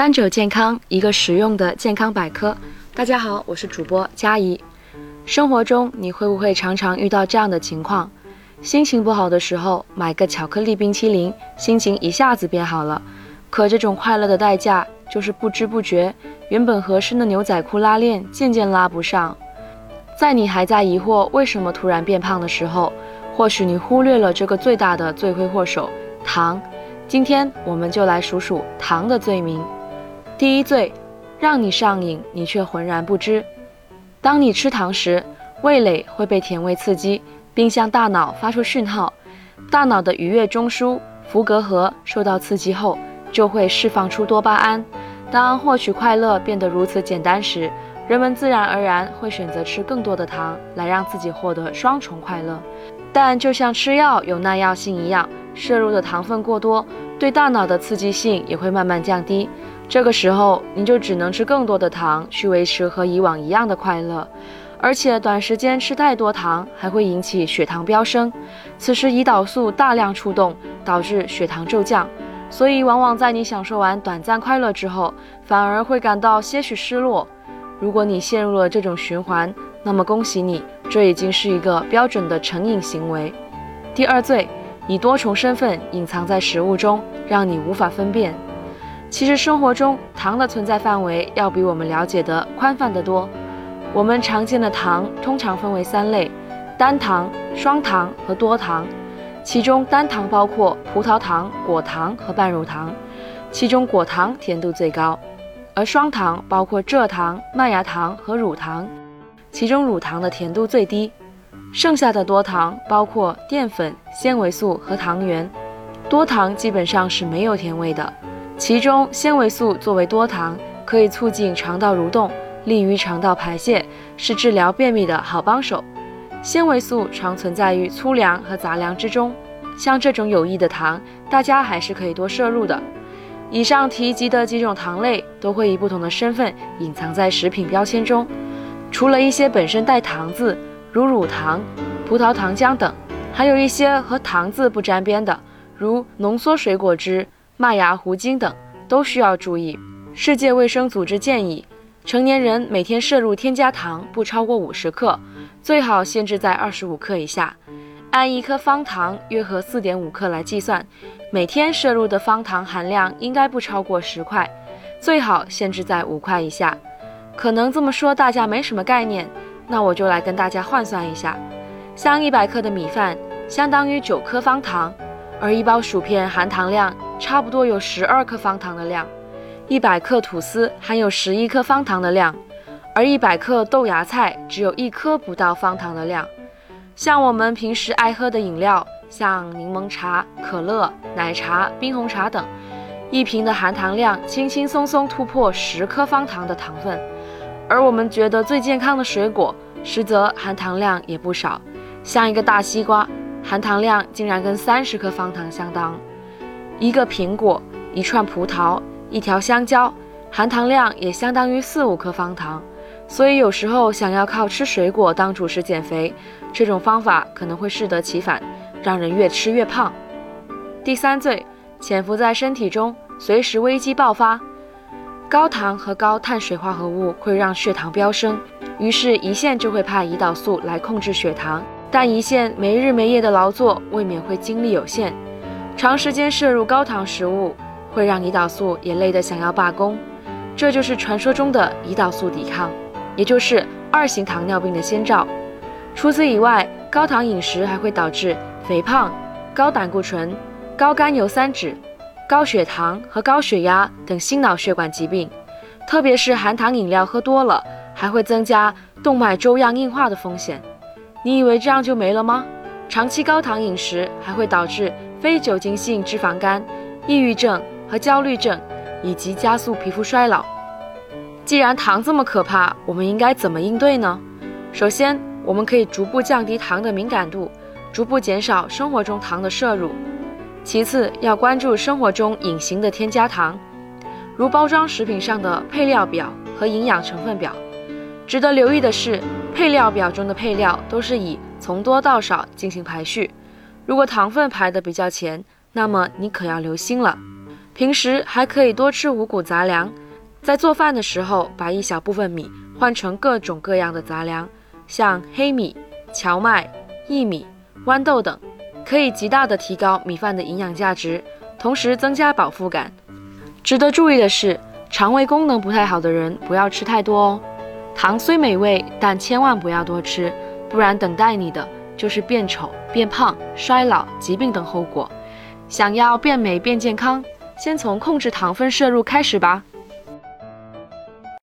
三者健康，一个实用的健康百科。大家好，我是主播佳怡。生活中你会不会常常遇到这样的情况？心情不好的时候，买个巧克力冰淇淋，心情一下子变好了。可这种快乐的代价，就是不知不觉，原本合身的牛仔裤拉链渐渐拉不上。在你还在疑惑为什么突然变胖的时候，或许你忽略了这个最大的罪魁祸首——糖。今天我们就来数数糖的罪名。第一罪，让你上瘾，你却浑然不知。当你吃糖时，味蕾会被甜味刺激，并向大脑发出讯号。大脑的愉悦中枢福格核受到刺激后，就会释放出多巴胺。当获取快乐变得如此简单时，人们自然而然会选择吃更多的糖，来让自己获得双重快乐。但就像吃药有耐药性一样，摄入的糖分过多，对大脑的刺激性也会慢慢降低。这个时候，你就只能吃更多的糖去维持和以往一样的快乐，而且短时间吃太多糖还会引起血糖飙升，此时胰岛素大量出动，导致血糖骤降，所以往往在你享受完短暂快乐之后，反而会感到些许失落。如果你陷入了这种循环，那么恭喜你，这已经是一个标准的成瘾行为。第二罪，以多重身份隐藏在食物中，让你无法分辨。其实生活中糖的存在范围要比我们了解的宽泛得多。我们常见的糖通常分为三类：单糖、双糖和多糖。其中单糖包括葡萄糖、果糖和半乳糖，其中果糖甜度最高；而双糖包括蔗糖、麦芽糖和乳糖，其中乳糖的甜度最低。剩下的多糖包括淀粉、纤维素和糖原。多糖基本上是没有甜味的。其中，纤维素作为多糖，可以促进肠道蠕动，利于肠道排泄，是治疗便秘的好帮手。纤维素常存在于粗粮和杂粮之中，像这种有益的糖，大家还是可以多摄入的。以上提及的几种糖类，都会以不同的身份隐藏在食品标签中。除了一些本身带“糖”字，如乳糖、葡萄糖浆等，还有一些和“糖”字不沾边的，如浓缩水果汁。麦芽糊精等都需要注意。世界卫生组织建议，成年人每天摄入添加糖不超过五十克，最好限制在二十五克以下。按一颗方糖约合四点五克来计算，每天摄入的方糖含量应该不超过十块，最好限制在五块以下。可能这么说大家没什么概念，那我就来跟大家换算一下。像一百克的米饭相当于九颗方糖，而一包薯片含糖量。差不多有十二克方糖的量，一百克吐司含有十一克方糖的量，而一百克豆芽菜只有一颗不到方糖的量。像我们平时爱喝的饮料，像柠檬茶、可乐、奶茶、冰红茶等，一瓶的含糖量轻轻松松突破十克方糖的糖分。而我们觉得最健康的水果，实则含糖量也不少，像一个大西瓜，含糖量竟然跟三十克方糖相当。一个苹果、一串葡萄、一条香蕉，含糖量也相当于四五克方糖。所以有时候想要靠吃水果当主食减肥，这种方法可能会适得其反，让人越吃越胖。第三罪，潜伏在身体中，随时危机爆发。高糖和高碳水化合物会让血糖飙升，于是胰腺就会派胰岛素来控制血糖，但胰腺没日没夜的劳作，未免会精力有限。长时间摄入高糖食物会让胰岛素也累得想要罢工，这就是传说中的胰岛素抵抗，也就是二型糖尿病的先兆。除此以外，高糖饮食还会导致肥胖、高胆固醇、高甘油三酯、高血糖和高血压等心脑血管疾病。特别是含糖饮料喝多了，还会增加动脉粥样硬化的风险。你以为这样就没了吗？长期高糖饮食还会导致。非酒精性脂肪肝、抑郁症和焦虑症，以及加速皮肤衰老。既然糖这么可怕，我们应该怎么应对呢？首先，我们可以逐步降低糖的敏感度，逐步减少生活中糖的摄入。其次，要关注生活中隐形的添加糖，如包装食品上的配料表和营养成分表。值得留意的是，配料表中的配料都是以从多到少进行排序。如果糖分排的比较前，那么你可要留心了。平时还可以多吃五谷杂粮，在做饭的时候把一小部分米换成各种各样的杂粮，像黑米、荞麦、薏米、豌豆等，可以极大的提高米饭的营养价值，同时增加饱腹感。值得注意的是，肠胃功能不太好的人不要吃太多哦。糖虽美味，但千万不要多吃，不然等待你的就是变丑、变胖、衰老、疾病等后果。想要变美变健康，先从控制糖分摄入开始吧。